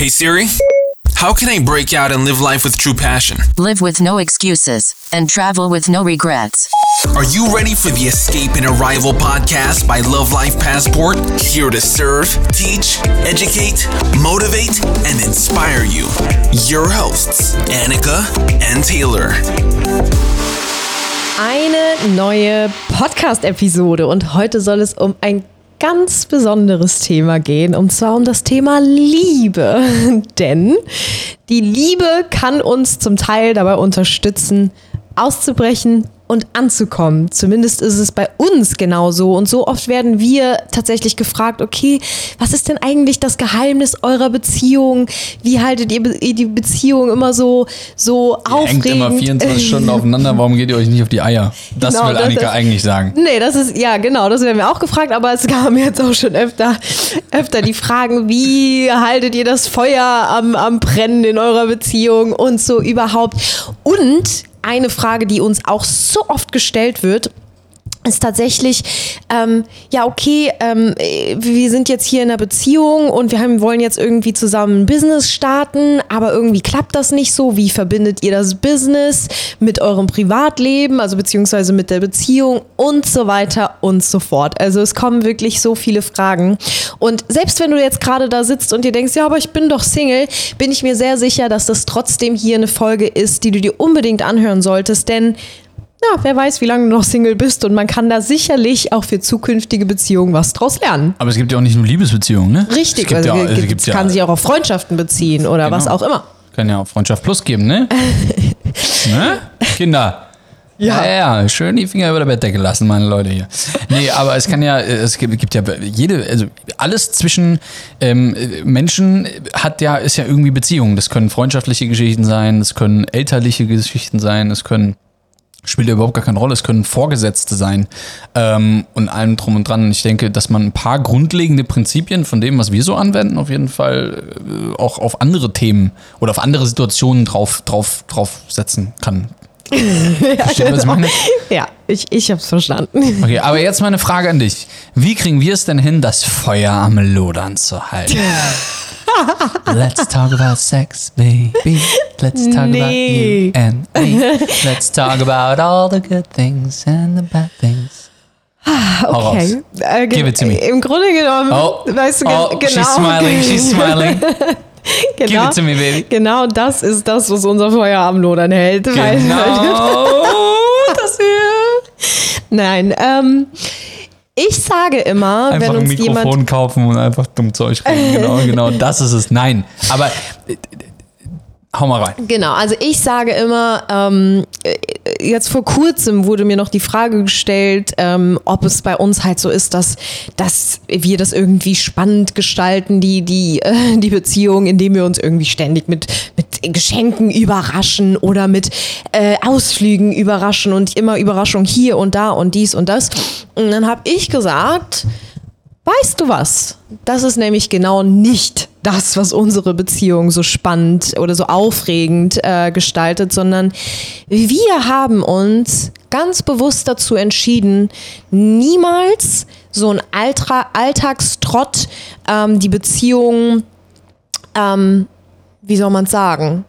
Hey Siri, how can I break out and live life with true passion? Live with no excuses and travel with no regrets. Are you ready for the Escape and Arrival podcast by Love Life Passport? Here to serve, teach, educate, motivate, and inspire you. Your hosts, Annika and Taylor. Eine neue Podcast-Episode und heute soll es um ein ganz besonderes Thema gehen, und zwar um das Thema Liebe. Denn die Liebe kann uns zum Teil dabei unterstützen, auszubrechen und anzukommen. Zumindest ist es bei uns genauso. Und so oft werden wir tatsächlich gefragt, okay, was ist denn eigentlich das Geheimnis eurer Beziehung? Wie haltet ihr die Beziehung immer so, so Ihr aufregend? hängt immer 24 Stunden aufeinander, warum geht ihr euch nicht auf die Eier? Das Genau, will das Annika ist- eigentlich sagen. Nee, das ist, ja, genau, das werden wir auch gefragt, aber es kamen jetzt auch schon öfter, öfter die Fragen, wie haltet ihr das Feuer am, am Brennen in eurer Beziehung und so überhaupt. Und eine Frage, die uns auch so oft gestellt wird, ist tatsächlich, ähm, ja, okay, ähm, äh, wir sind jetzt hier in einer Beziehung und wir haben, wollen jetzt irgendwie zusammen ein Business starten, aber irgendwie klappt das nicht so. Wie verbindet ihr das Business mit eurem Privatleben, also beziehungsweise mit der Beziehung und so weiter und so fort. Also es kommen wirklich so viele Fragen. Und selbst wenn du jetzt gerade da sitzt und dir denkst, ja, aber ich bin doch Single, bin ich mir sehr sicher, dass das trotzdem hier eine Folge ist, die du dir unbedingt anhören solltest, denn ja, wer weiß, wie lange du noch Single bist und man kann da sicherlich auch für zukünftige Beziehungen was draus lernen. Aber es gibt ja auch nicht nur Liebesbeziehungen, ne? Richtig, es gibt also ja, es es gibt, gibt ja, kann sich auch auf Freundschaften beziehen oder Genau. was auch immer. kann ja auch Freundschaft Plus geben, ne? ne? Kinder. Ja. ja, schön die Finger über der Bettdecke lassen, meine Leute hier. Nee, aber es kann ja, es gibt, gibt ja jede, also alles zwischen ähm, Menschen hat ja, ist ja irgendwie Beziehung. Das können freundschaftliche Geschichten sein, das können elterliche Geschichten sein, das können spielt ja überhaupt gar keine Rolle. Es können Vorgesetzte sein ähm, und allem drum und dran. Und ich denke, dass man ein paar grundlegende Prinzipien von dem, was wir so anwenden, auf jeden Fall äh, auch auf andere Themen oder auf andere Situationen drauf, drauf, drauf setzen kann. Ich meine? Ja, ich, ich hab's verstanden. Okay, aber jetzt meine Frage an dich. Wie kriegen wir es denn hin, das Feuer am Lodern zu halten? Let's talk about sex, baby. Let's talk about Nee. you and me. Let's talk about all the good things and the bad things. Okay. Äh, Give it to me. Im Grunde genommen, Oh, weißt du, oh genau. she's smiling, she's smiling. genau, Give it to me, baby. Genau das ist das, was unser Feuer am Lodern hält. Genau. das hier. Nein, ähm, ich sage immer, Einfach wenn ein uns Mikrofon jemand kaufen und einfach dumm Zeug reden. Genau, genau, das ist es. Nein, aber äh, äh, hau mal rein. Genau, also ich sage immer, ähm, äh, jetzt vor kurzem wurde mir noch die Frage gestellt, ähm, ob es bei uns halt so ist, dass, dass wir das irgendwie spannend gestalten, die, die, äh, die Beziehung, indem wir uns irgendwie ständig mit, mit Geschenken überraschen oder mit äh, Ausflügen überraschen und immer Überraschung hier und da und dies und das. Und dann habe ich gesagt, Weißt du was? Das ist nämlich genau nicht das, was unsere Beziehung so spannend oder so aufregend äh, gestaltet, sondern wir haben uns ganz bewusst dazu entschieden, niemals so ein Altra Alltagstrott ähm, die Beziehung, ähm, wie soll man sagen,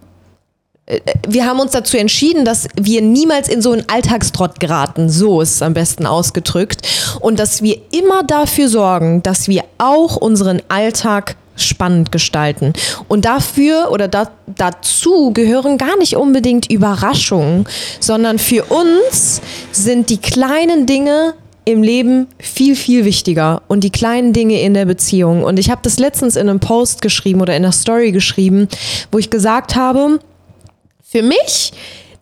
wir haben uns dazu entschieden, dass wir niemals in so einen Alltagstrott geraten. So ist es am besten ausgedrückt. Und dass wir immer dafür sorgen, dass wir auch unseren Alltag spannend gestalten. Und dafür oder da, dazu gehören gar nicht unbedingt Überraschungen, sondern für uns sind die kleinen Dinge im Leben viel, viel wichtiger und die kleinen Dinge in der Beziehung. Und ich habe das letztens in einem Post geschrieben oder in einer Story geschrieben, wo ich gesagt habe, für mich,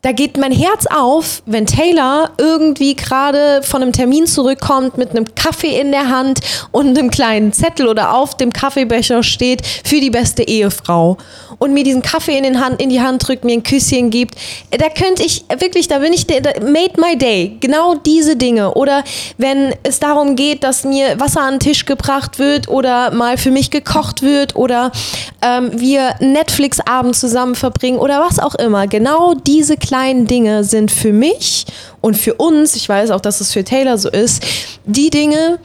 da geht mein Herz auf, wenn Taylor irgendwie gerade von einem Termin zurückkommt mit einem Kaffee in der Hand und einem kleinen Zettel oder auf dem Kaffeebecher steht für die beste Ehefrau und mir diesen Kaffee in, den Hand, in die Hand drückt, mir ein Küsschen gibt. Da könnte ich wirklich, da bin ich, der- da made my day. Genau diese Dinge. Oder wenn es darum geht, dass mir Wasser an den Tisch gebracht wird oder mal für mich gekocht wird oder ähm, wir Netflix-Abend zusammen verbringen oder was auch immer. Genau diese Dinge sind für mich und für uns, ich weiß auch, dass es für Taylor so ist, die Dinge,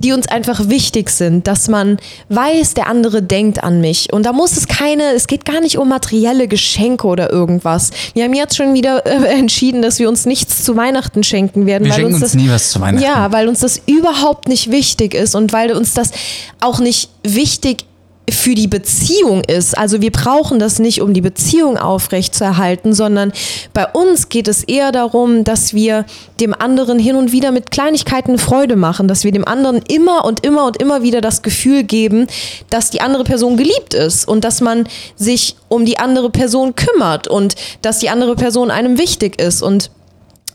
die uns einfach wichtig sind, dass man weiß, der andere denkt an mich. Und da muss es keine, es geht gar nicht um materielle Geschenke oder irgendwas. Wir haben jetzt schon wieder äh, entschieden, dass wir uns nichts zu Weihnachten schenken werden. Wir weil schenken uns uns das, nie was zu Weihnachten. Ja, weil uns das überhaupt nicht wichtig ist und weil uns das auch nicht wichtig für die Beziehung ist. Also wir brauchen das nicht, um die Beziehung aufrechtzuerhalten, sondern bei uns geht es eher darum, dass wir dem anderen hin und wieder mit Kleinigkeiten Freude machen, dass wir dem anderen immer und immer und immer wieder das Gefühl geben, dass die andere Person geliebt ist und dass man sich um die andere Person kümmert und dass die andere Person einem wichtig ist und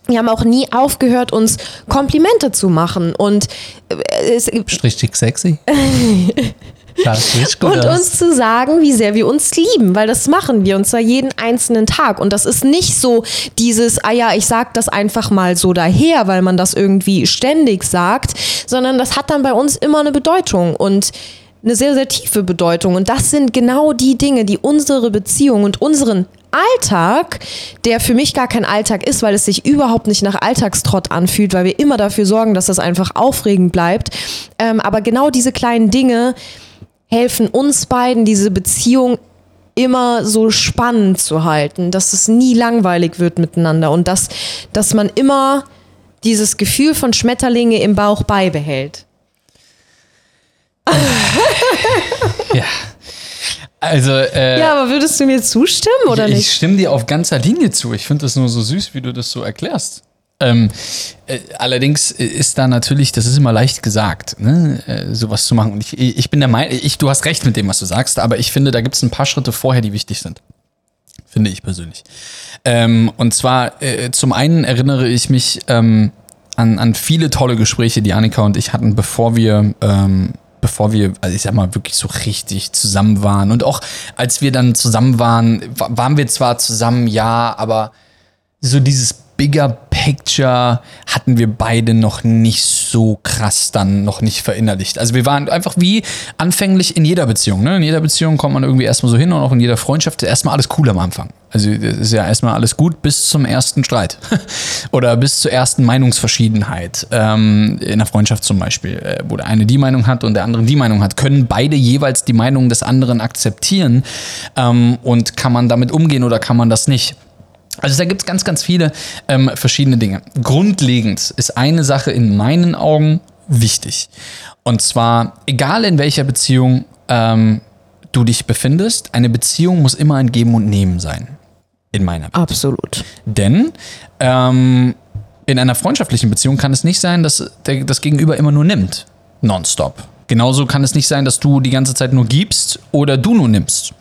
wir haben auch nie aufgehört, uns Komplimente zu machen und äh, es, Richtig sexy. Das riecht gut und aus. uns zu sagen, wie sehr wir uns lieben, weil das machen wir und zwar jeden einzelnen Tag. Und das ist nicht so dieses, ah ja, ich sag das einfach mal so daher, weil man das irgendwie ständig sagt, sondern das hat dann bei uns immer eine Bedeutung und eine sehr, sehr tiefe Bedeutung. Und das sind genau die Dinge, die unsere Beziehung und unseren Alltag, der für mich gar kein Alltag ist, weil es sich überhaupt nicht nach Alltagstrott anfühlt, weil wir immer dafür sorgen, dass das einfach aufregend bleibt. Ähm, aber genau diese kleinen Dinge helfen uns beiden, diese Beziehung immer so spannend zu halten, dass es nie langweilig wird miteinander und dass, dass man immer dieses Gefühl von Schmetterlinge im Bauch beibehält. Ja. Also, äh, Ja, aber würdest du mir zustimmen oder ich nicht? stimme dir auf ganzer Linie zu. Ich finde das nur so süß, wie du das so erklärst. Ähm, äh, allerdings ist da natürlich, das ist immer leicht gesagt, ne, äh, sowas zu machen. Und ich, ich bin der Meinung, ich, du hast recht mit dem, was du sagst, aber ich finde, da gibt es ein paar Schritte vorher, die wichtig sind. Finde ich persönlich. Ähm, und zwar, äh, zum einen erinnere ich mich ähm, an, an viele tolle Gespräche, die Annika und ich hatten, bevor wir ähm, bevor wir, also ich sag mal, wirklich so richtig zusammen waren. Und auch als wir dann zusammen waren, wa- waren wir zwar zusammen, ja, aber so dieses Bigger Picture hatten wir beide noch nicht so krass dann noch nicht verinnerlicht. Also wir waren einfach wie anfänglich in jeder Beziehung. Ne? In jeder Beziehung kommt man irgendwie erstmal so hin und auch in jeder Freundschaft ist erstmal alles cool am Anfang. Also ist ja erstmal alles gut bis zum ersten Streit oder bis zur ersten Meinungsverschiedenheit. Ähm, in der Freundschaft zum Beispiel, äh, wo der eine die Meinung hat und der andere die Meinung hat, können beide jeweils die Meinung des anderen akzeptieren ähm, und kann man damit umgehen oder kann man das nicht? Also da gibt es ganz, ganz viele ähm, verschiedene Dinge. Grundlegend ist eine Sache in meinen Augen wichtig. Und zwar, egal in welcher Beziehung ähm, du dich befindest, eine Beziehung muss immer ein Geben und Nehmen sein. In meiner Welt. Absolut. Denn ähm, in einer freundschaftlichen Beziehung kann es nicht sein, dass der, das Gegenüber immer nur nimmt. Nonstop. Genauso kann es nicht sein, dass du die ganze Zeit nur gibst oder du nur nimmst.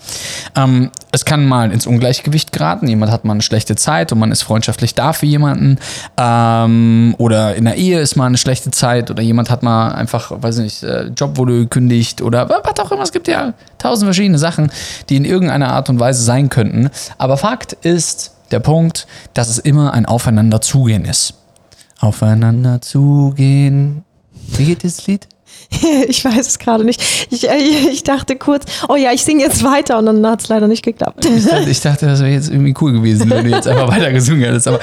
Ähm, es kann mal ins Ungleichgewicht geraten. Jemand hat mal eine schlechte Zeit und man ist freundschaftlich da für jemanden. Ähm, oder in der Ehe ist mal eine schlechte Zeit oder jemand hat mal einfach, weiß nicht, äh, Job wurde gekündigt oder was auch immer. Es gibt ja tausend verschiedene Sachen, die in irgendeiner Art und Weise sein könnten. Aber Fakt ist der Punkt, dass es immer ein Aufeinander zugehen ist. Aufeinander zugehen. Wie geht dieses Lied? Ich weiß es gerade nicht. Ich, äh, ich dachte kurz, oh ja, ich singe jetzt weiter und dann hat es leider nicht geklappt. Ich dachte, ich dachte, das wäre jetzt irgendwie cool gewesen, wenn du jetzt einfach weiter gesungen hättest. Aber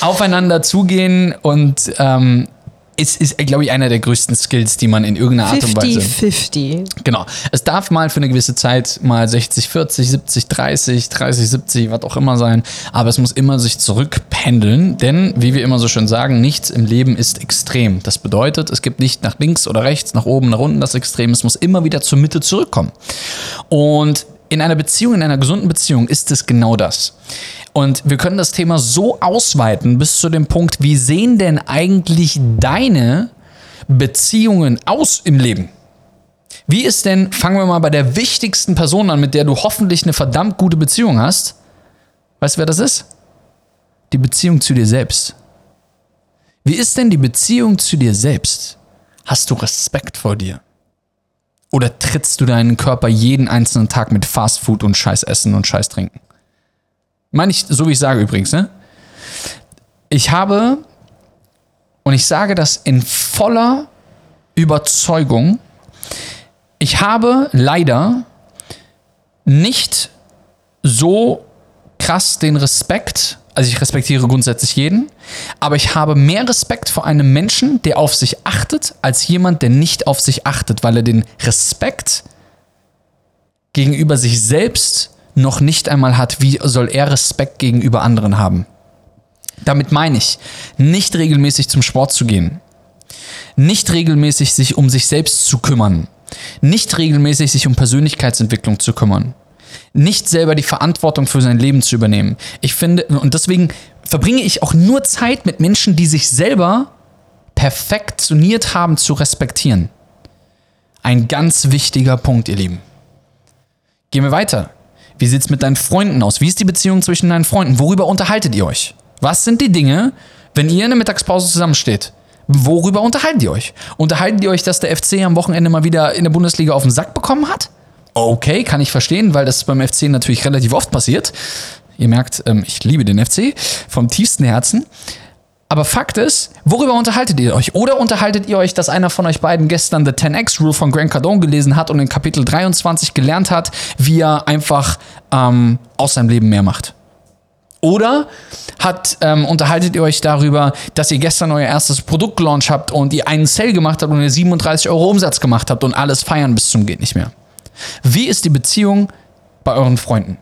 aufeinander zugehen und ähm, ist, ist glaube ich, einer der größten Skills, die man in irgendeiner Art und Weise. 50-50. Genau. Es darf mal für eine gewisse Zeit mal 60, 40, 70, 30, 30, 70, was auch immer sein. Aber es muss immer sich zurückpendeln, denn, wie wir immer so schön sagen, nichts im Leben ist extrem. Das bedeutet, es gibt nicht nach links oder rechts, nach oben, nach unten das Extrem. Es muss immer wieder zur Mitte zurückkommen. Und in einer Beziehung, in einer gesunden Beziehung ist es genau das. Und wir können das Thema so ausweiten bis zu dem Punkt, wie sehen denn eigentlich deine Beziehungen aus im Leben? Wie ist denn, fangen wir mal bei der wichtigsten Person an, mit der du hoffentlich eine verdammt gute Beziehung hast. Weißt du, wer das ist? Die Beziehung zu dir selbst. Wie ist denn die Beziehung zu dir selbst? Hast du Respekt vor dir? Oder trittst du deinen Körper jeden einzelnen Tag mit Fastfood und Scheißessen und Scheißtrinken? Meine ich, so wie ich sage übrigens, ne? Ich habe, und ich sage das in voller Überzeugung, ich habe leider nicht so krass den Respekt Also ich respektiere grundsätzlich jeden, aber ich habe mehr Respekt vor einem Menschen, der auf sich achtet, als jemand, der nicht auf sich achtet, weil er den Respekt gegenüber sich selbst noch nicht einmal hat. Wie soll er Respekt gegenüber anderen haben? Damit meine ich, nicht regelmäßig zum Sport zu gehen, nicht regelmäßig sich um sich selbst zu kümmern, nicht regelmäßig sich um Persönlichkeitsentwicklung zu kümmern, nicht selber die Verantwortung für sein Leben zu übernehmen. Ich finde, und deswegen verbringe ich auch nur Zeit mit Menschen, die sich selber perfektioniert haben zu respektieren. Ein ganz wichtiger Punkt, ihr Lieben. Gehen wir weiter. Wie sieht es mit deinen Freunden aus? Wie ist die Beziehung zwischen deinen Freunden? Worüber unterhaltet ihr euch? Was sind die Dinge, wenn ihr in der Mittagspause zusammensteht? Worüber unterhaltet ihr euch? Unterhaltet ihr euch, dass der FC am Wochenende mal wieder in der Bundesliga auf den Sack bekommen hat? Okay, kann ich verstehen, weil das beim FC natürlich relativ oft passiert. Ihr merkt, ähm, ich liebe den FC vom tiefsten Herzen. Aber Fakt ist, worüber unterhaltet ihr euch? Oder unterhaltet ihr euch, dass einer von euch beiden gestern The 10x Rule von Grant Cardone gelesen hat und in Kapitel 23 gelernt hat, wie er einfach ähm, aus seinem Leben mehr macht? Oder hat, ähm, unterhaltet ihr euch darüber, dass ihr gestern euer erstes Produkt gelauncht habt und ihr einen Sale gemacht habt und ihr 37 Euro Umsatz gemacht habt und alles feiern bis zum geht nicht mehr? Wie ist die Beziehung bei euren Freunden?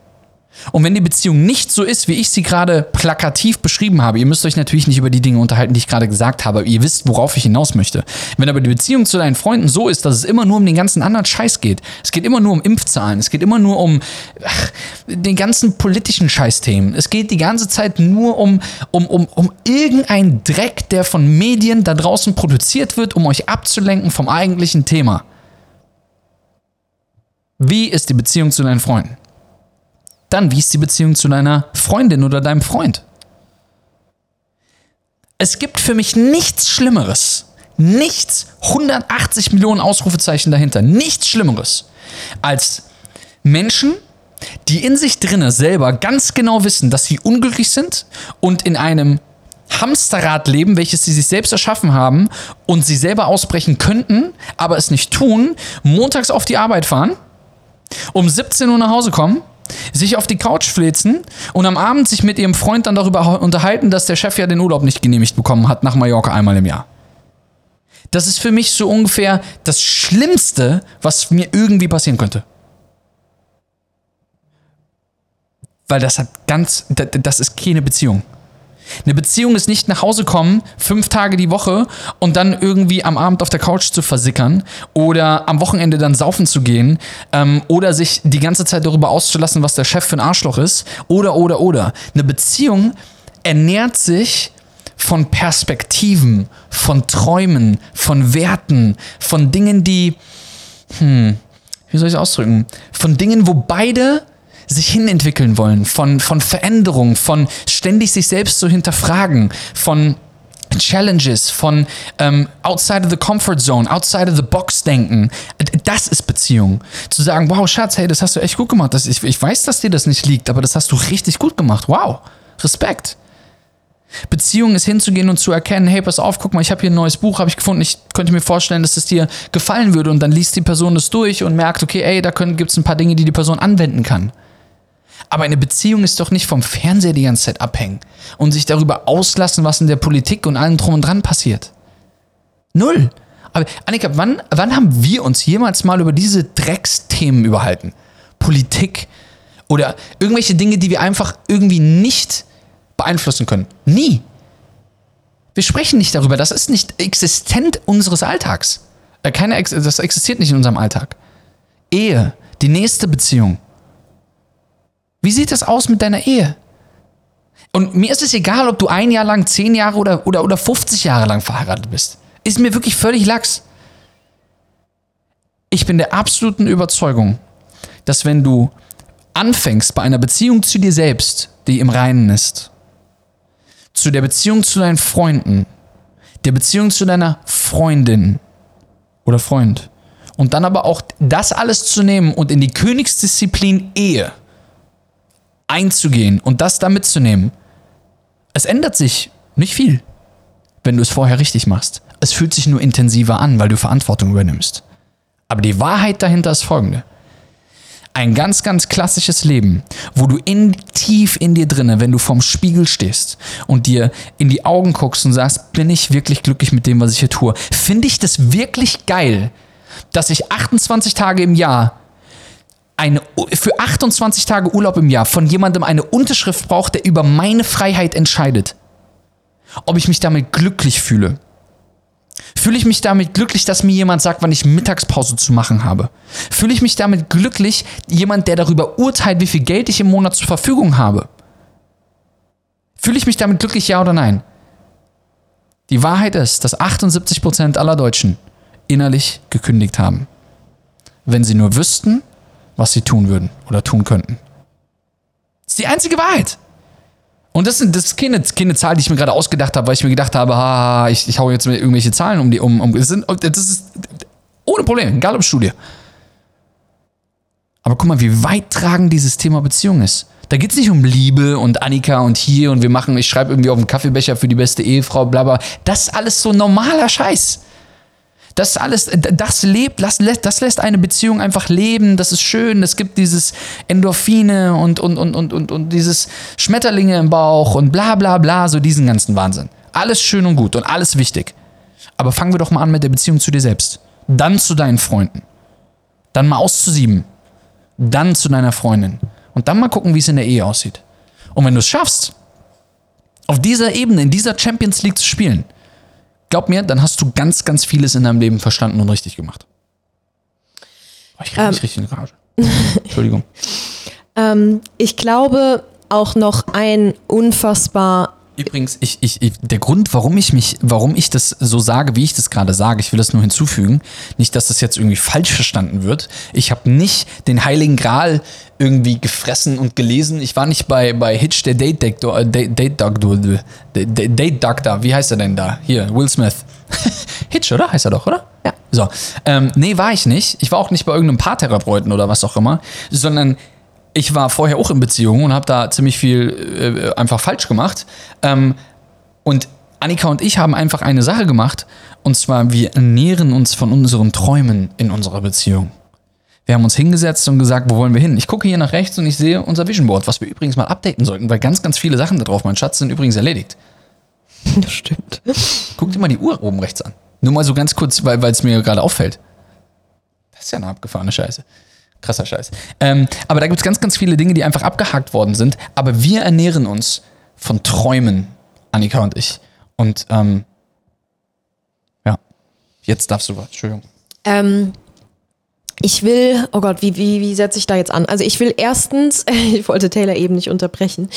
Und wenn die Beziehung nicht so ist, wie ich sie gerade plakativ beschrieben habe, ihr müsst euch natürlich nicht über die Dinge unterhalten, die ich gerade gesagt habe, ihr wisst, worauf ich hinaus möchte. Wenn aber die Beziehung zu deinen Freunden so ist, dass es immer nur um den ganzen anderen Scheiß geht, es geht immer nur um Impfzahlen, es geht immer nur um ach, den ganzen politischen Scheißthemen, es geht die ganze Zeit nur um, um, um, um irgendein Dreck, der von Medien da draußen produziert wird, um euch abzulenken vom eigentlichen Thema. Wie ist die Beziehung zu deinen Freunden? Dann, wie ist die Beziehung zu deiner Freundin oder deinem Freund? Es gibt für mich nichts Schlimmeres, nichts, 180 Millionen Ausrufezeichen dahinter, nichts Schlimmeres, als Menschen, die in sich drinne selber ganz genau wissen, dass sie unglücklich sind und in einem Hamsterrad leben, welches sie sich selbst erschaffen haben und sie selber ausbrechen könnten, aber es nicht tun, montags auf die Arbeit fahren, um 17 Uhr nach Hause kommen, sich auf die Couch flitzen und am Abend sich mit ihrem Freund dann darüber unterhalten, dass der Chef ja den Urlaub nicht genehmigt bekommen hat nach Mallorca einmal im Jahr. Das ist für mich so ungefähr das Schlimmste, was mir irgendwie passieren könnte. Weil das hat ganz, das ist keine Beziehung. Eine Beziehung ist nicht nach Hause kommen, fünf Tage die Woche und dann irgendwie am Abend auf der Couch zu versickern oder am Wochenende dann saufen zu gehen ähm, oder sich die ganze Zeit darüber auszulassen, was der Chef für ein Arschloch ist oder, oder, oder. Eine Beziehung ernährt sich von Perspektiven, von Träumen, von Werten, von Dingen, die, hm, wie soll ich es ausdrücken? Von Dingen, wo beide sich hinentwickeln wollen, von, von Veränderung, von ständig sich selbst zu hinterfragen, von Challenges, von ähm, outside of the comfort zone, outside of the box denken. Das ist Beziehung. Zu sagen, wow, Schatz, hey, das hast du echt gut gemacht. Das, ich, ich weiß, dass dir das nicht liegt, aber das hast du richtig gut gemacht. Wow, Respekt. Beziehung ist hinzugehen und zu erkennen, hey, pass auf, guck mal, ich habe hier ein neues Buch, habe ich gefunden, ich könnte mir vorstellen, dass es dir gefallen würde und dann liest die Person das durch und merkt, okay, ey, da gibt es ein paar Dinge, die die Person anwenden kann. Aber eine Beziehung ist doch nicht vom Fernseher die ganze Zeit abhängen und sich darüber auslassen, was in der Politik und allem drum und dran passiert. Null. Aber Annika, wann, wann haben wir uns jemals mal über diese Drecksthemen überhalten? Politik oder irgendwelche Dinge, die wir einfach irgendwie nicht beeinflussen können? Nie. Wir sprechen nicht darüber. Das ist nicht existent unseres Alltags. Äh, keine, das existiert nicht in unserem Alltag. Ehe, die nächste Beziehung, wie sieht das aus mit deiner Ehe? Und mir ist es egal, ob du ein Jahr lang, zehn Jahre oder, oder, oder 50 Jahre lang verheiratet bist. Ist mir wirklich völlig lax. Ich bin der absoluten Überzeugung, dass wenn du anfängst bei einer Beziehung zu dir selbst, die im Reinen ist, zu der Beziehung zu deinen Freunden, der Beziehung zu deiner Freundin oder Freund, und dann aber auch das alles zu nehmen und in die Königsdisziplin Ehe einzugehen und das da mitzunehmen. Es ändert sich nicht viel, wenn du es vorher richtig machst. Es fühlt sich nur intensiver an, weil du Verantwortung übernimmst. Aber die Wahrheit dahinter ist folgende. ein ganz, ganz klassisches Leben, wo du in, tief in dir drinne, wenn du vorm Spiegel stehst und dir in die Augen guckst und sagst, bin ich wirklich glücklich mit dem, was ich hier tue? Finde ich das wirklich geil, dass ich 28 Tage im Jahr eine, für 28 Tage Urlaub im Jahr von jemandem eine Unterschrift brauche, der über meine Freiheit entscheidet? Ob ich mich damit glücklich fühle? Fühle ich mich damit glücklich, dass mir jemand sagt, wann ich Mittagspause zu machen habe? Fühle ich mich damit glücklich, jemand, der darüber urteilt, wie viel Geld ich im Monat zur Verfügung habe? Fühle ich mich damit glücklich, ja oder nein? Die Wahrheit ist, dass 78% aller Deutschen innerlich gekündigt haben. Wenn sie nur wüssten, was sie tun würden oder tun könnten. Das ist die einzige Wahrheit. Und das, sind, das ist keine, keine Zahl, die ich mir gerade ausgedacht habe, weil ich mir gedacht habe, ha, ich, ich hau jetzt mit irgendwelche Zahlen um die um. um das, sind, das ist ohne Problem, egal ob Studie. Aber guck mal, wie weit tragen dieses Thema Beziehung ist. Da geht es nicht um Liebe und Annika und hier und wir machen, ich schreibe irgendwie auf dem Kaffeebecher für die beste Ehefrau, bla bla. Das ist alles so normaler Scheiß. Das alles, das lebt, das lässt, das lässt eine Beziehung einfach leben. Das ist schön. Es gibt dieses Endorphine und, und, und, und, und, und dieses Schmetterlinge im Bauch und bla bla bla, so diesen ganzen Wahnsinn. Alles schön und gut und alles wichtig. Aber fangen wir doch mal an mit der Beziehung zu dir selbst. Dann zu deinen Freunden. Dann mal auszusieben. Dann zu deiner Freundin. Und dann mal gucken, wie es in der Ehe aussieht. Und wenn du es schaffst, auf dieser Ebene, in dieser Champions League zu spielen, glaub mir, dann hast du ganz, ganz vieles in deinem Leben verstanden und richtig gemacht. Oh, ich kriege mich Ähm. richtig in Rage. Entschuldigung. Ähm, ich glaube auch noch ein unfassbar Übrigens, ich, ich, ich, der Grund, warum ich mich, warum ich das so sage, wie ich das gerade sage, ich will das nur hinzufügen, nicht, dass das jetzt irgendwie falsch verstanden wird. Ich habe nicht den Heiligen Gral irgendwie gefressen und gelesen. Ich war nicht bei, bei Hitch, der Date Doctor, äh, Date, Doctor, Date Doctor, wie heißt er denn da? Hier, Will Smith. Hitch, oder? Heißt er doch, oder? Ja. So. Ähm, nee, war ich nicht. Ich war auch nicht bei irgendeinem Paartherapeuten oder was auch immer, sondern ich war vorher auch in Beziehungen und habe da ziemlich viel äh, einfach falsch gemacht. Ähm, und Annika und ich haben einfach eine Sache gemacht. Und zwar, wir ernähren uns von unseren Träumen in unserer Beziehung. Wir haben uns hingesetzt und gesagt, wo wollen wir hin? Ich gucke hier nach rechts und ich sehe unser Vision Board, was wir übrigens mal updaten sollten, weil ganz, ganz viele Sachen da drauf, mein Schatz, sind übrigens erledigt. Das stimmt. Guck dir mal die Uhr oben rechts an. Nur mal so ganz kurz, weil es mir gerade auffällt. Das ist ja eine abgefahrene Scheiße. Krasser Scheiß. Ähm, aber da gibt es ganz, ganz viele Dinge, die einfach abgehakt worden sind. Aber wir ernähren uns von Träumen, Annika und ich. Und ähm, ja, jetzt darfst du was. Entschuldigung. Ähm, ich will, oh Gott, wie, wie, wie setze ich da jetzt an? Also ich will erstens, ich wollte Taylor eben nicht unterbrechen,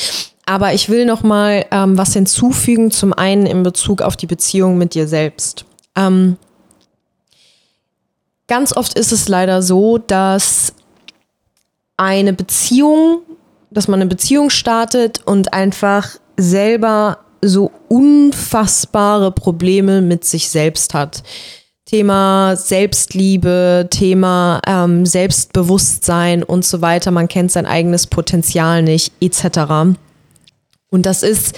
aber ich will noch mal ähm, was hinzufügen. Zum einen in Bezug auf die Beziehung mit dir selbst. Ähm, ganz oft ist es leider so, dass eine Beziehung, dass man eine Beziehung startet und einfach selber so unfassbare Probleme mit sich selbst hat. Thema Selbstliebe, Thema ähm, Selbstbewusstsein und so weiter. Man kennt sein eigenes Potenzial nicht, etc. Und das ist,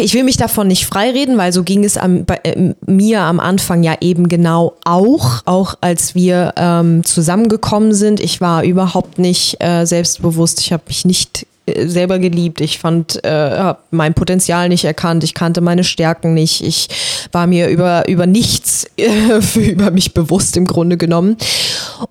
ich will mich davon nicht freireden, weil so ging es am, bei, äh, mir am Anfang ja eben genau auch, auch als wir ähm, zusammengekommen sind. Ich war überhaupt nicht äh, selbstbewusst, ich habe mich nicht äh, selber geliebt. Ich fand, äh, habe mein Potenzial nicht erkannt. Ich kannte meine Stärken nicht. Ich war mir über, über nichts für, über mich bewusst im Grunde genommen.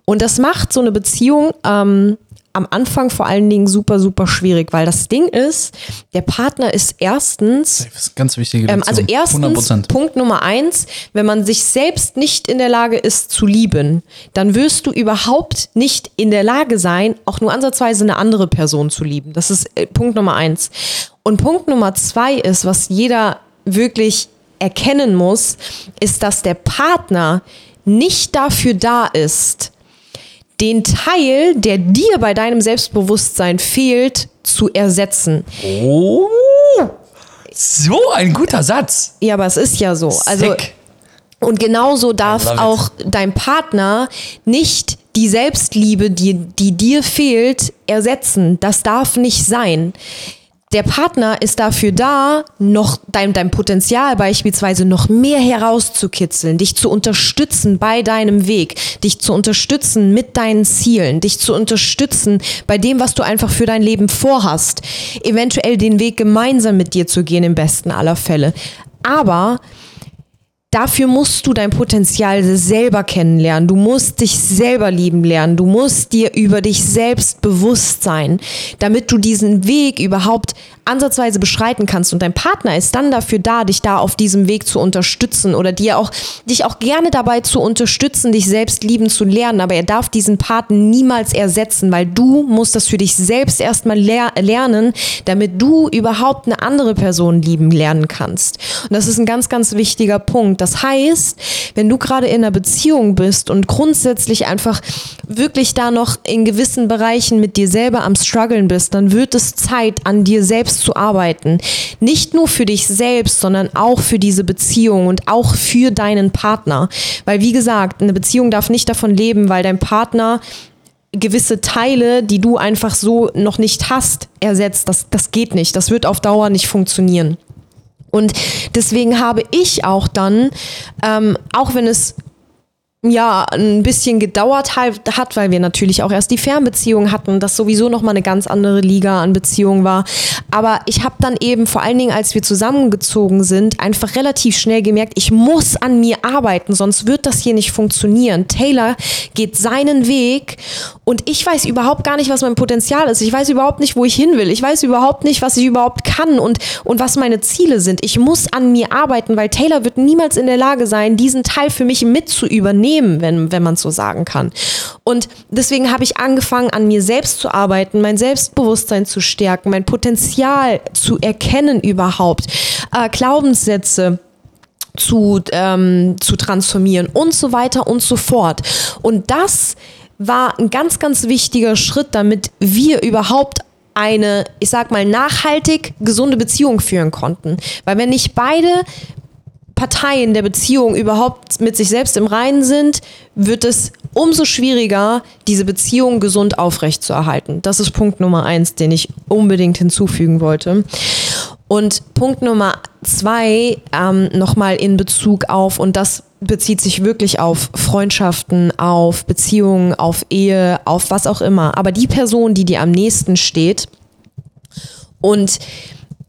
Und das macht so eine Beziehung ähm, am Anfang vor allen Dingen super, super schwierig, weil das Ding ist, der Partner ist erstens Das ist ganz wichtige ähm, also erstens, 100%. Punkt Nummer eins, wenn man sich selbst nicht in der Lage ist zu lieben, dann wirst du überhaupt nicht in der Lage sein, auch nur ansatzweise eine andere Person zu lieben. Das ist äh, Punkt Nummer eins. Und Punkt Nummer zwei ist, was jeder wirklich erkennen muss, ist, dass der Partner nicht dafür da ist, den Teil, der dir bei deinem Selbstbewusstsein fehlt, zu ersetzen. Oh, so ein guter Satz. Ja, aber es ist ja so. Also Sick. Und genauso darf auch dein Partner nicht die Selbstliebe, die, die dir fehlt, ersetzen. Das darf nicht sein. Der Partner ist dafür da, noch dein, dein Potenzial beispielsweise noch mehr herauszukitzeln, dich zu unterstützen bei deinem Weg, dich zu unterstützen mit deinen Zielen, dich zu unterstützen bei dem, was du einfach für dein Leben vorhast, eventuell den Weg gemeinsam mit dir zu gehen im besten aller Fälle. Aber Dafür musst du dein Potenzial selber kennenlernen. Du musst dich selber lieben lernen. Du musst dir über dich selbst bewusst sein, damit du diesen Weg überhaupt ansatzweise beschreiten kannst. Und dein Partner ist dann dafür da, dich da auf diesem Weg zu unterstützen oder dir auch, dich auch gerne dabei zu unterstützen, dich selbst lieben zu lernen. Aber er darf diesen Partner niemals ersetzen, weil du musst das für dich selbst erstmal ler lernen, damit du überhaupt eine andere Person lieben lernen kannst. Und das ist ein ganz, ganz wichtiger Punkt. Das heißt, wenn du gerade in einer Beziehung bist und grundsätzlich einfach wirklich da noch in gewissen Bereichen mit dir selber am struggeln bist, dann wird es Zeit, an dir selbst zu arbeiten. Nicht nur für dich selbst, sondern auch für diese Beziehung und auch für deinen Partner. Weil, wie gesagt, eine Beziehung darf nicht davon leben, weil dein Partner gewisse Teile, die du einfach so noch nicht hast, ersetzt. Das, das geht nicht. Das wird auf Dauer nicht funktionieren. Und deswegen habe ich auch dann, ähm, auch wenn es ja, ein bisschen gedauert hat, weil wir natürlich auch erst die Fernbeziehung hatten, das sowieso nochmal eine ganz andere Liga an Beziehungen war. Aber ich habe dann eben, vor allen Dingen, als wir zusammengezogen sind, einfach relativ schnell gemerkt, ich muss an mir arbeiten, sonst wird das hier nicht funktionieren. Taylor geht seinen Weg und ich weiß überhaupt gar nicht, was mein Potenzial ist. Ich weiß überhaupt nicht, wo ich hin will. Ich weiß überhaupt nicht, was ich überhaupt kann und, und was meine Ziele sind. Ich muss an mir arbeiten, weil Taylor wird niemals in der Lage sein, diesen Teil für mich mit zu übernehmen Unternehmen, wenn, wenn man so sagen kann. Und deswegen habe ich angefangen, an mir selbst zu arbeiten, mein Selbstbewusstsein zu stärken, mein Potenzial zu erkennen überhaupt, äh, Glaubenssätze zu, ähm, zu transformieren und so weiter und so fort. Und das war ein ganz, ganz wichtiger Schritt, damit wir überhaupt eine, ich sag mal, nachhaltig gesunde Beziehung führen konnten. Weil wenn nicht beide Parteien der Beziehung überhaupt mit sich selbst im Reinen sind, wird es umso schwieriger, diese Beziehung gesund aufrechtzuerhalten. Das ist Punkt Nummer eins, den ich unbedingt hinzufügen wollte. Und Punkt Nummer zwei, ähm, nochmal in Bezug auf, und das bezieht sich wirklich auf Freundschaften, auf Beziehungen, auf Ehe, auf was auch immer. Aber die Person, die dir am nächsten steht und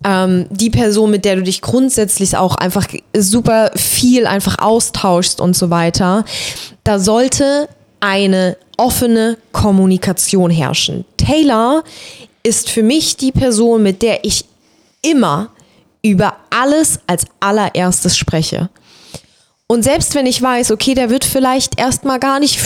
ähm, die Person, mit der du dich grundsätzlich auch einfach super viel einfach austauschst und so weiter, da sollte eine offene Kommunikation herrschen. Taylor ist für mich die Person, mit der ich immer über alles als allererstes spreche. Und selbst wenn ich weiß, okay, der wird vielleicht erstmal gar nicht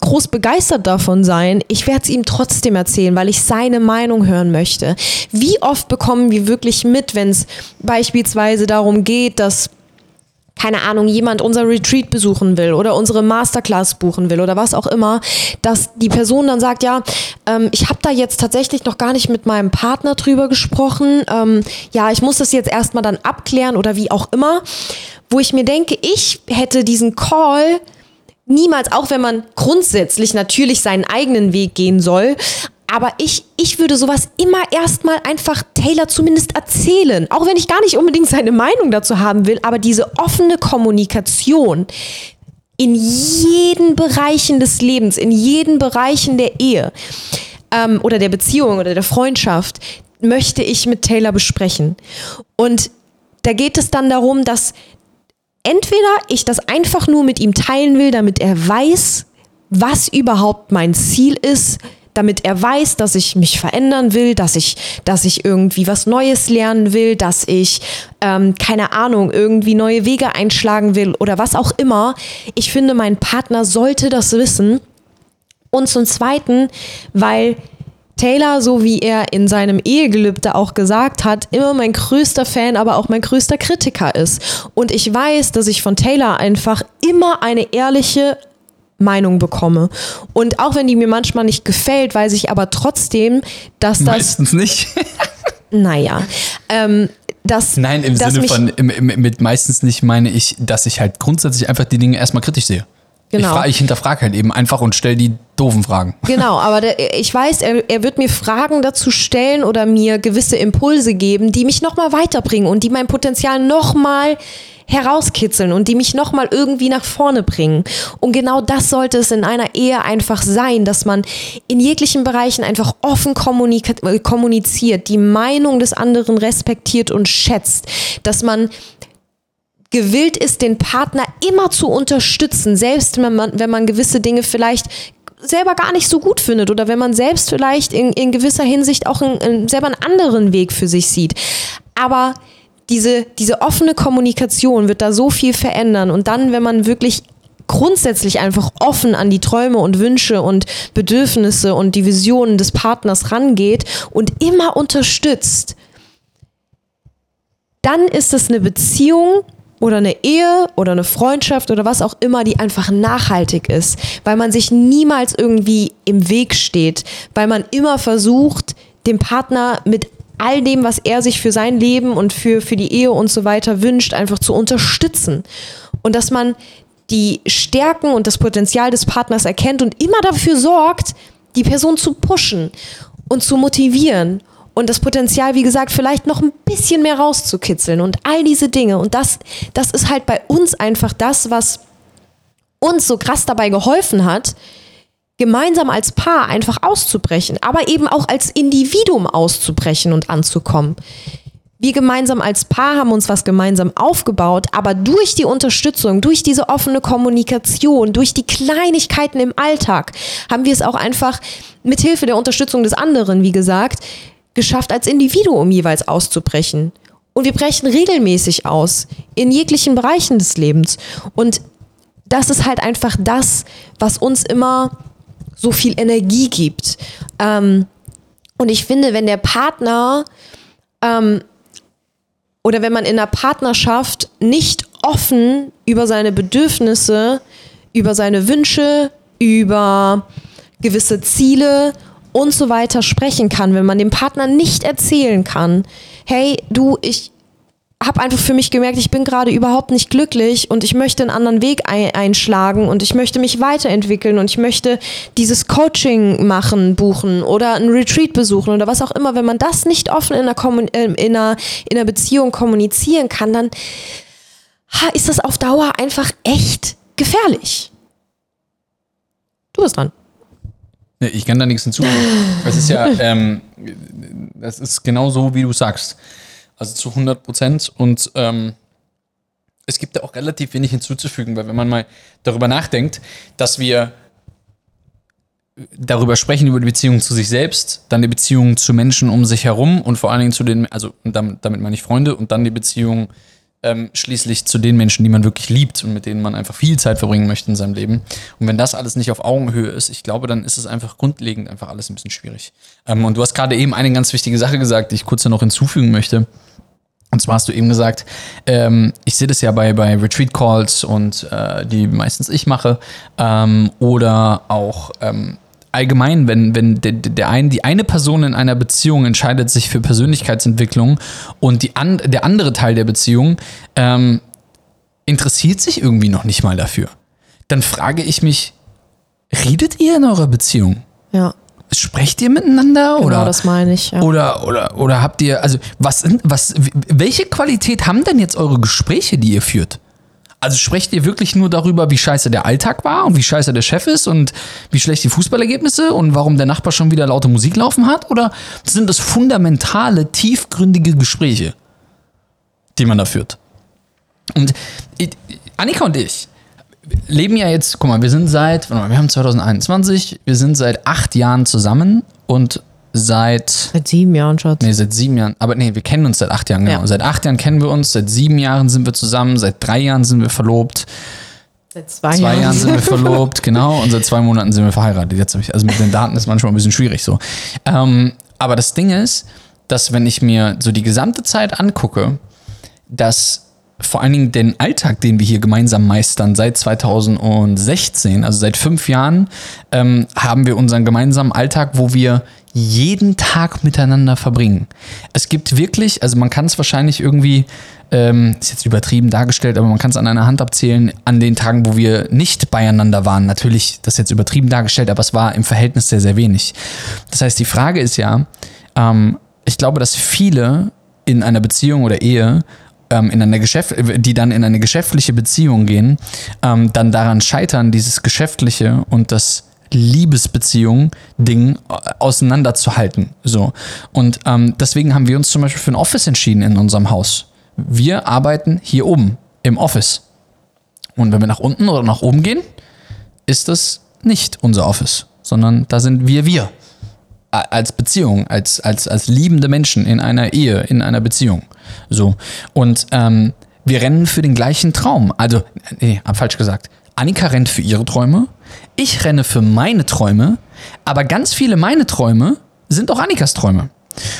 groß begeistert davon sein, ich werde es ihm trotzdem erzählen, weil ich seine Meinung hören möchte. Wie oft bekommen wir wirklich mit, wenn es beispielsweise darum geht, dass keine Ahnung, jemand unser Retreat besuchen will oder unsere Masterclass buchen will oder was auch immer, dass die Person dann sagt, ja, ähm, ich habe da jetzt tatsächlich noch gar nicht mit meinem Partner drüber gesprochen, ähm, ja, ich muss das jetzt erstmal dann abklären oder wie auch immer. Wo ich mir denke, ich hätte diesen Call niemals, auch wenn man grundsätzlich natürlich seinen eigenen Weg gehen soll, aber ich, ich würde sowas immer erstmal einfach Taylor zumindest erzählen. Auch wenn ich gar nicht unbedingt seine Meinung dazu haben will, aber diese offene Kommunikation in jeden Bereichen des Lebens, in jeden Bereichen der Ehe ähm, oder der Beziehung oder der Freundschaft, möchte ich mit Taylor besprechen. Und da geht es dann darum, dass entweder ich das einfach nur mit ihm teilen will, damit er weiß, was überhaupt mein Ziel ist, damit er weiß, dass ich mich verändern will, dass ich, dass ich irgendwie was Neues lernen will, dass ich, ähm, keine Ahnung, irgendwie neue Wege einschlagen will oder was auch immer. Ich finde, mein Partner sollte das wissen. Und zum Zweiten, weil Taylor, so wie er in seinem Ehegelübde auch gesagt hat, immer mein größter Fan, aber auch mein größter Kritiker ist. Und ich weiß, dass ich von Taylor einfach immer eine ehrliche Meinung bekomme. Und auch wenn die mir manchmal nicht gefällt, weiß ich aber trotzdem, dass das. Meistens nicht. naja. Ähm, dass, Nein, im Sinne von, im, im, mit meistens nicht meine ich, dass ich halt grundsätzlich einfach die Dinge erstmal kritisch sehe. Genau. Ich, ich hinterfrage halt eben einfach und stelle die doofen Fragen. Genau, aber der, ich weiß, er, er wird mir Fragen dazu stellen oder mir gewisse Impulse geben, die mich nochmal weiterbringen und die mein Potenzial nochmal herauskitzeln und die mich nochmal irgendwie nach vorne bringen. Und genau das sollte es in einer Ehe einfach sein, dass man in jeglichen Bereichen einfach offen äh, kommuniziert, die Meinung des anderen respektiert und schätzt, dass man gewillt ist, den Partner immer zu unterstützen, selbst wenn man, wenn man gewisse Dinge vielleicht selber gar nicht so gut findet oder wenn man selbst vielleicht in, in gewisser Hinsicht auch einen, einen, selber einen anderen Weg für sich sieht. Aber diese, diese offene Kommunikation wird da so viel verändern und dann, wenn man wirklich grundsätzlich einfach offen an die Träume und Wünsche und Bedürfnisse und die Visionen des Partners rangeht und immer unterstützt, dann ist es eine Beziehung oder eine Ehe oder eine Freundschaft oder was auch immer, die einfach nachhaltig ist, weil man sich niemals irgendwie im Weg steht, weil man immer versucht, dem Partner mit all dem, was er sich für sein Leben und für, für die Ehe und so weiter wünscht, einfach zu unterstützen. Und dass man die Stärken und das Potenzial des Partners erkennt und immer dafür sorgt, die Person zu pushen und zu motivieren und das Potenzial, wie gesagt, vielleicht noch ein bisschen mehr rauszukitzeln und all diese Dinge. Und das, das ist halt bei uns einfach das, was uns so krass dabei geholfen hat, gemeinsam als Paar einfach auszubrechen, aber eben auch als Individuum auszubrechen und anzukommen. Wir gemeinsam als Paar haben uns was gemeinsam aufgebaut, aber durch die Unterstützung, durch diese offene Kommunikation, durch die Kleinigkeiten im Alltag haben wir es auch einfach mit Hilfe der Unterstützung des anderen, wie gesagt, geschafft, als Individuum jeweils auszubrechen. Und wir brechen regelmäßig aus, in jeglichen Bereichen des Lebens. Und das ist halt einfach das, was uns immer so viel Energie gibt. Ähm, und ich finde, wenn der Partner ähm, oder wenn man in einer Partnerschaft nicht offen über seine Bedürfnisse, über seine Wünsche, über gewisse Ziele und so weiter sprechen kann, wenn man dem Partner nicht erzählen kann, hey, du, ich habe einfach für mich gemerkt, ich bin gerade überhaupt nicht glücklich und ich möchte einen anderen Weg ein einschlagen und ich möchte mich weiterentwickeln und ich möchte dieses Coaching machen, buchen oder ein Retreat besuchen oder was auch immer. Wenn man das nicht offen in einer, Kommun in einer, in einer Beziehung kommunizieren kann, dann ist das auf Dauer einfach echt gefährlich. Du bist dran. Nee, ich kann da nichts hinzu. Es ist ja, ähm, das ist genau so, wie du sagst. Also zu 100 Prozent. Und ähm, es gibt da auch relativ wenig hinzuzufügen, weil wenn man mal darüber nachdenkt, dass wir darüber sprechen, über die Beziehung zu sich selbst, dann die Beziehung zu Menschen um sich herum und vor allen Dingen zu den, also damit, damit meine ich Freunde und dann die Beziehung ähm, schließlich zu den Menschen, die man wirklich liebt und mit denen man einfach viel Zeit verbringen möchte in seinem Leben. Und wenn das alles nicht auf Augenhöhe ist, ich glaube, dann ist es einfach grundlegend einfach alles ein bisschen schwierig. Ähm, und du hast gerade eben eine ganz wichtige Sache gesagt, die ich kurz noch hinzufügen möchte. Und zwar hast du eben gesagt, ähm, ich sehe das ja bei, bei Retreat Calls und äh, die meistens ich mache ähm, oder auch ähm, allgemein, wenn, wenn der, der ein, die eine Person in einer Beziehung entscheidet sich für Persönlichkeitsentwicklung und die an, der andere Teil der Beziehung ähm, interessiert sich irgendwie noch nicht mal dafür, dann frage ich mich, redet ihr in eurer Beziehung? Ja, Sprecht ihr miteinander genau oder das meine ich. Ja. oder, oder, oder habt ihr, also was, was, welche Qualität haben denn jetzt eure Gespräche, die ihr führt? Also sprecht ihr wirklich nur darüber, wie scheiße der Alltag war und wie scheiße der Chef ist und wie schlecht die Fußballergebnisse und warum der Nachbar schon wieder laute Musik laufen hat? Oder sind das fundamentale, tiefgründige Gespräche, die man da führt? Und ich- Annika und ich leben ja jetzt, guck mal, wir sind seit, wir haben 2021, wir sind seit acht Jahren zusammen und seit Seit sieben Jahren, Schatz. Nee, seit sieben Jahren. Aber nee, wir kennen uns seit acht Jahren, genau. Ja. Seit acht Jahren kennen wir uns, seit sieben Jahren sind wir zusammen, seit drei Jahren sind wir verlobt, Seit zwei, zwei Jahren. Jahren sind wir verlobt, genau, und seit zwei Monaten sind wir verheiratet. Jetzt habe ich, also mit den Daten ist manchmal ein bisschen schwierig so. Ähm, aber das Ding ist, dass wenn ich mir so die gesamte Zeit angucke, dass vor allen Dingen den Alltag, den wir hier gemeinsam meistern seit 2016, also seit fünf Jahren, ähm, haben wir unseren gemeinsamen Alltag, wo wir jeden Tag miteinander verbringen. Es gibt wirklich, also man kann es wahrscheinlich irgendwie, ähm, ist jetzt übertrieben dargestellt, aber man kann es an einer Hand abzählen, an den Tagen, wo wir nicht beieinander waren. Natürlich, das ist jetzt übertrieben dargestellt, aber es war im Verhältnis sehr, sehr wenig. Das heißt, die Frage ist ja, ähm, ich glaube, dass viele in einer Beziehung oder Ehe ähm, in einer Geschäft, die dann in eine geschäftliche Beziehung gehen, ähm, dann daran scheitern, dieses geschäftliche und das Liebesbeziehung-Ding auseinanderzuhalten. So. Und ähm, deswegen haben wir uns zum Beispiel für ein Office entschieden in unserem Haus. Wir arbeiten hier oben im Office. Und wenn wir nach unten oder nach oben gehen, ist das nicht unser Office, sondern da sind wir wir. Als Beziehung, als, als, als liebende Menschen in einer Ehe, in einer Beziehung. So. Und ähm, wir rennen für den gleichen Traum. Also, nee, hab falsch gesagt. Annika rennt für ihre Träume, ich renne für meine Träume, aber ganz viele meine Träume sind auch Annikas Träume.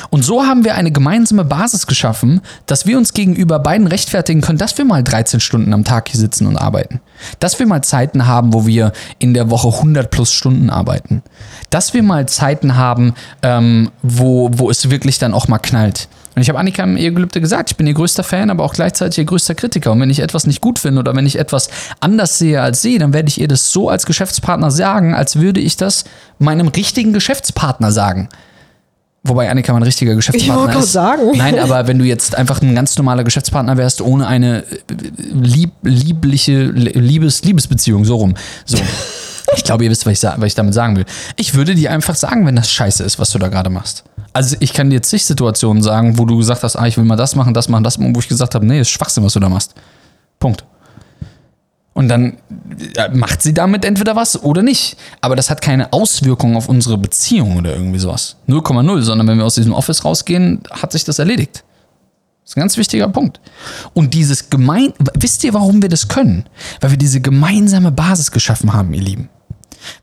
Und so haben wir eine gemeinsame Basis geschaffen, dass wir uns gegenüber beiden rechtfertigen können, dass wir mal 13 Stunden am Tag hier sitzen und arbeiten. Dass wir mal Zeiten haben, wo wir in der Woche 100 plus Stunden arbeiten. Dass wir mal Zeiten haben, ähm, wo, wo es wirklich dann auch mal knallt. Und ich habe Annika im Ehegelübde gesagt, ich bin ihr größter Fan, aber auch gleichzeitig ihr größter Kritiker. Und wenn ich etwas nicht gut finde oder wenn ich etwas anders sehe als sie, dann werde ich ihr das so als Geschäftspartner sagen, als würde ich das meinem richtigen Geschäftspartner sagen. Wobei Annika mein richtiger Geschäftspartner ich ist. sagen. Nein, aber wenn du jetzt einfach ein ganz normaler Geschäftspartner wärst, ohne eine äh, lieb, liebliche Liebes, Liebesbeziehung, so rum. So. Ich glaube, ihr wisst, was ich, was ich damit sagen will. Ich würde dir einfach sagen, wenn das scheiße ist, was du da gerade machst. Also ich kann dir zig Situationen sagen, wo du gesagt hast, ah, ich will mal das machen, das machen, das machen, wo ich gesagt habe, nee, ist Schwachsinn, was du da machst. Punkt. Und dann macht sie damit entweder was oder nicht. Aber das hat keine Auswirkung auf unsere Beziehung oder irgendwie sowas. 0,0, sondern wenn wir aus diesem Office rausgehen, hat sich das erledigt. Das ist ein ganz wichtiger Punkt. Und dieses gemein, wisst ihr, warum wir das können? Weil wir diese gemeinsame Basis geschaffen haben, ihr Lieben.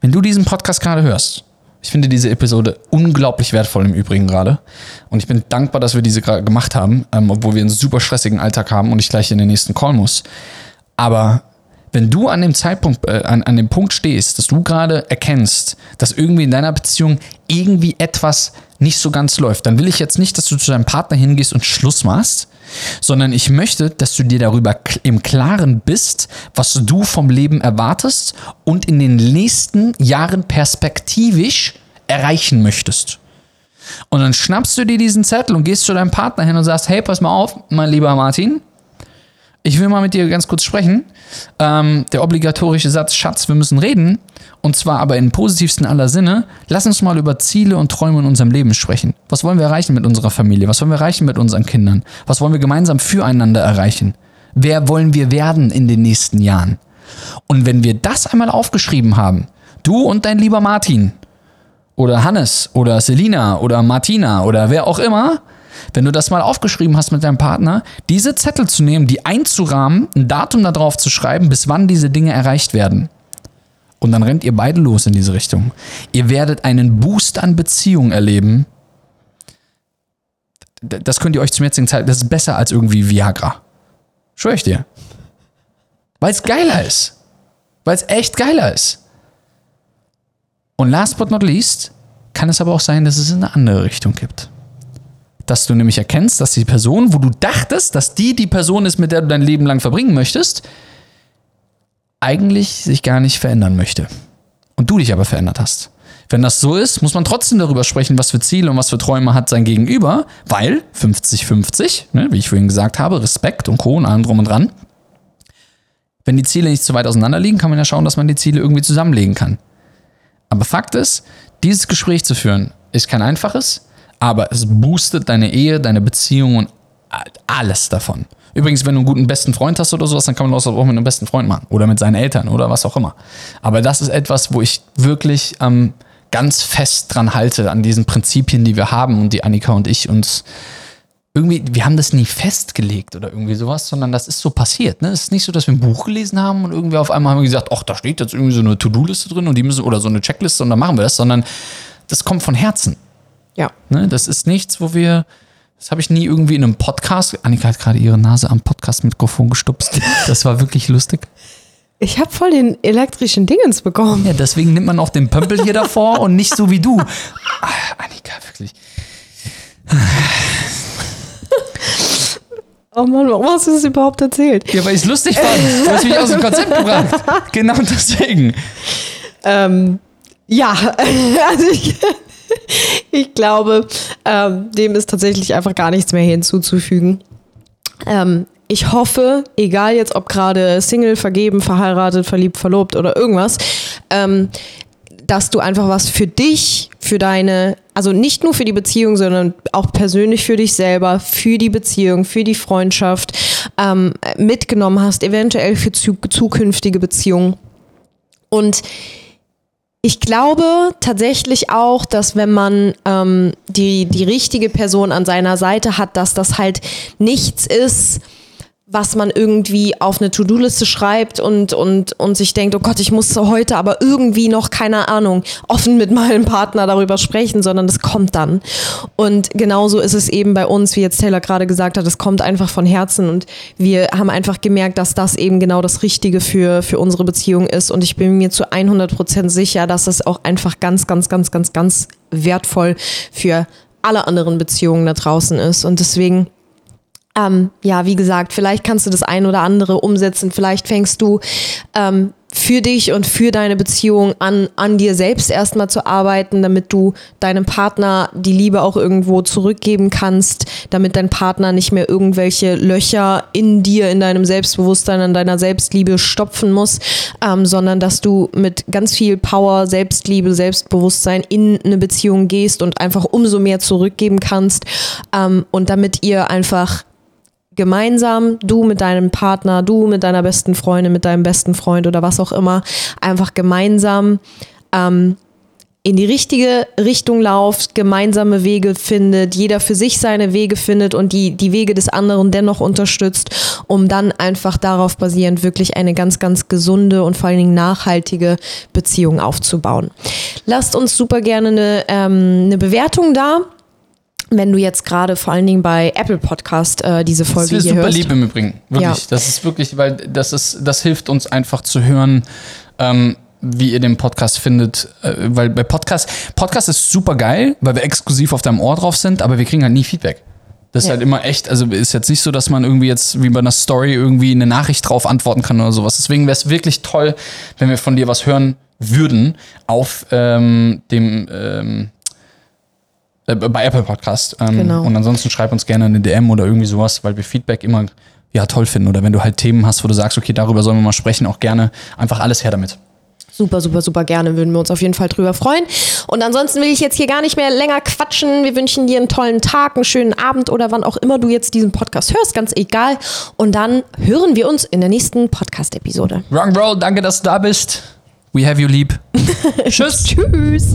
Wenn du diesen Podcast gerade hörst, ich finde diese Episode unglaublich wertvoll im Übrigen gerade. Und ich bin dankbar, dass wir diese gerade gemacht haben, ähm, obwohl wir einen super stressigen Alltag haben und ich gleich in den nächsten Call muss. Aber wenn du an dem Zeitpunkt, äh, an, an dem Punkt stehst, dass du gerade erkennst, dass irgendwie in deiner Beziehung irgendwie etwas nicht so ganz läuft, dann will ich jetzt nicht, dass du zu deinem Partner hingehst und Schluss machst, sondern ich möchte, dass du dir darüber im Klaren bist, was du vom Leben erwartest und in den nächsten Jahren perspektivisch erreichen möchtest. Und dann schnappst du dir diesen Zettel und gehst zu deinem Partner hin und sagst, hey, pass mal auf, mein lieber Martin, ich will mal mit dir ganz kurz sprechen. Ähm, der obligatorische Satz, Schatz, wir müssen reden. Und zwar aber im positivsten aller Sinne. Lass uns mal über Ziele und Träume in unserem Leben sprechen. Was wollen wir erreichen mit unserer Familie? Was wollen wir erreichen mit unseren Kindern? Was wollen wir gemeinsam füreinander erreichen? Wer wollen wir werden in den nächsten Jahren? Und wenn wir das einmal aufgeschrieben haben, du und dein lieber Martin oder Hannes oder Selina oder Martina oder wer auch immer, wenn du das mal aufgeschrieben hast mit deinem Partner, diese Zettel zu nehmen, die einzurahmen, ein Datum darauf zu schreiben, bis wann diese Dinge erreicht werden. Und dann rennt ihr beide los in diese Richtung. Ihr werdet einen Boost an Beziehung erleben. Das könnt ihr euch zum jetzigen Zeitpunkt, das ist besser als irgendwie Viagra. Schwör ich dir. Weil es geiler ist. Weil es echt geiler ist. Und last but not least kann es aber auch sein, dass es in eine andere Richtung gibt dass du nämlich erkennst, dass die Person, wo du dachtest, dass die die Person ist, mit der du dein Leben lang verbringen möchtest, eigentlich sich gar nicht verändern möchte. Und du dich aber verändert hast. Wenn das so ist, muss man trotzdem darüber sprechen, was für Ziele und was für Träume hat sein Gegenüber, weil 50-50, ne, wie ich vorhin gesagt habe, Respekt und Co. und allem drum und dran. Wenn die Ziele nicht zu weit auseinander liegen, kann man ja schauen, dass man die Ziele irgendwie zusammenlegen kann. Aber Fakt ist, dieses Gespräch zu führen, ist kein einfaches, aber es boostet deine Ehe, deine Beziehung und alles davon. Übrigens, wenn du einen guten besten Freund hast oder sowas, dann kann man das auch mit einem besten Freund machen oder mit seinen Eltern oder was auch immer. Aber das ist etwas, wo ich wirklich ähm, ganz fest dran halte, an diesen Prinzipien, die wir haben und die Annika und ich uns irgendwie, wir haben das nie festgelegt oder irgendwie sowas, sondern das ist so passiert. Ne? Es ist nicht so, dass wir ein Buch gelesen haben und irgendwie auf einmal haben wir gesagt, ach, da steht jetzt irgendwie so eine To-Do-Liste drin und die müssen, oder so eine Checkliste und dann machen wir das, sondern das kommt von Herzen. Ja. Ne, das ist nichts, wo wir Das habe ich nie irgendwie in einem Podcast. Annika hat gerade ihre Nase am Podcast-Mikrofon gestupst. Das war wirklich lustig. Ich habe voll den elektrischen Dingens bekommen. Ja, deswegen nimmt man auch den Pömpel hier davor und nicht so wie du. Ah, Annika, wirklich. Oh Mann, warum hast du das überhaupt erzählt? Ja, weil ich es lustig fand. Du hast mich aus dem Konzept gebracht. Genau deswegen. Ähm, ja, also ich, ich glaube, ähm, dem ist tatsächlich einfach gar nichts mehr hinzuzufügen. Ähm, ich hoffe, egal jetzt ob gerade Single, vergeben, verheiratet, verliebt, verlobt oder irgendwas, ähm, dass du einfach was für dich, für deine, also nicht nur für die Beziehung, sondern auch persönlich für dich selber, für die Beziehung, für die Freundschaft ähm, mitgenommen hast, eventuell für zu, zukünftige Beziehungen. Und ich glaube tatsächlich auch, dass wenn man ähm, die, die richtige Person an seiner Seite hat, dass das halt nichts ist, was man irgendwie auf eine To-Do-Liste schreibt und, und, und sich denkt, oh Gott, ich muss heute aber irgendwie noch, keine Ahnung, offen mit meinem Partner darüber sprechen, sondern das kommt dann. Und genauso ist es eben bei uns, wie jetzt Taylor gerade gesagt hat, es kommt einfach von Herzen und wir haben einfach gemerkt, dass das eben genau das Richtige für, für unsere Beziehung ist und ich bin mir zu 100 Prozent sicher, dass es auch einfach ganz, ganz, ganz, ganz, ganz wertvoll für alle anderen Beziehungen da draußen ist und deswegen ähm, ja, wie gesagt, vielleicht kannst du das ein oder andere umsetzen. Vielleicht fängst du ähm, für dich und für deine Beziehung an, an dir selbst erstmal zu arbeiten, damit du deinem Partner die Liebe auch irgendwo zurückgeben kannst, damit dein Partner nicht mehr irgendwelche Löcher in dir, in deinem Selbstbewusstsein, in deiner Selbstliebe stopfen muss, ähm, sondern dass du mit ganz viel Power, Selbstliebe, Selbstbewusstsein in eine Beziehung gehst und einfach umso mehr zurückgeben kannst ähm, und damit ihr einfach gemeinsam, du mit deinem Partner, du mit deiner besten Freundin, mit deinem besten Freund oder was auch immer, einfach gemeinsam ähm, in die richtige Richtung lauft, gemeinsame Wege findet, jeder für sich seine Wege findet und die, die Wege des anderen dennoch unterstützt, um dann einfach darauf basierend wirklich eine ganz, ganz gesunde und vor allen Dingen nachhaltige Beziehung aufzubauen. Lasst uns super gerne eine, ähm, eine Bewertung da wenn du jetzt gerade vor allen Dingen bei Apple Podcast äh, diese Folge das ist hier super hörst. lieb im Übrigen. Wirklich. Ja. Das ist wirklich, weil das ist, das hilft uns einfach zu hören, ähm, wie ihr den Podcast findet. Äh, weil bei Podcast, Podcast ist super geil, weil wir exklusiv auf deinem Ohr drauf sind, aber wir kriegen halt nie Feedback. Das ist Ja. halt immer echt, also ist jetzt nicht so, dass man irgendwie jetzt wie bei einer Story irgendwie eine Nachricht drauf antworten kann oder sowas. Deswegen wäre es wirklich toll, wenn wir von dir was hören würden auf ähm, dem ähm, äh, bei Apple Podcast. Ähm, Genau. Und ansonsten schreib uns gerne eine DM oder irgendwie sowas, weil wir Feedback immer ja toll finden. Oder wenn du halt Themen hast, wo du sagst, okay, darüber sollen wir mal sprechen, auch gerne einfach alles her damit. Super, super, super gerne. Würden wir uns auf jeden Fall drüber freuen. Und ansonsten will ich jetzt hier gar nicht mehr länger quatschen. Wir wünschen dir einen tollen Tag, einen schönen Abend oder wann auch immer du jetzt diesen Podcast hörst, ganz egal. Und dann hören wir uns in der nächsten Podcast-Episode. Rock'n'Roll, danke, dass du da bist. We have you lieb. Tschüss. Tschüss.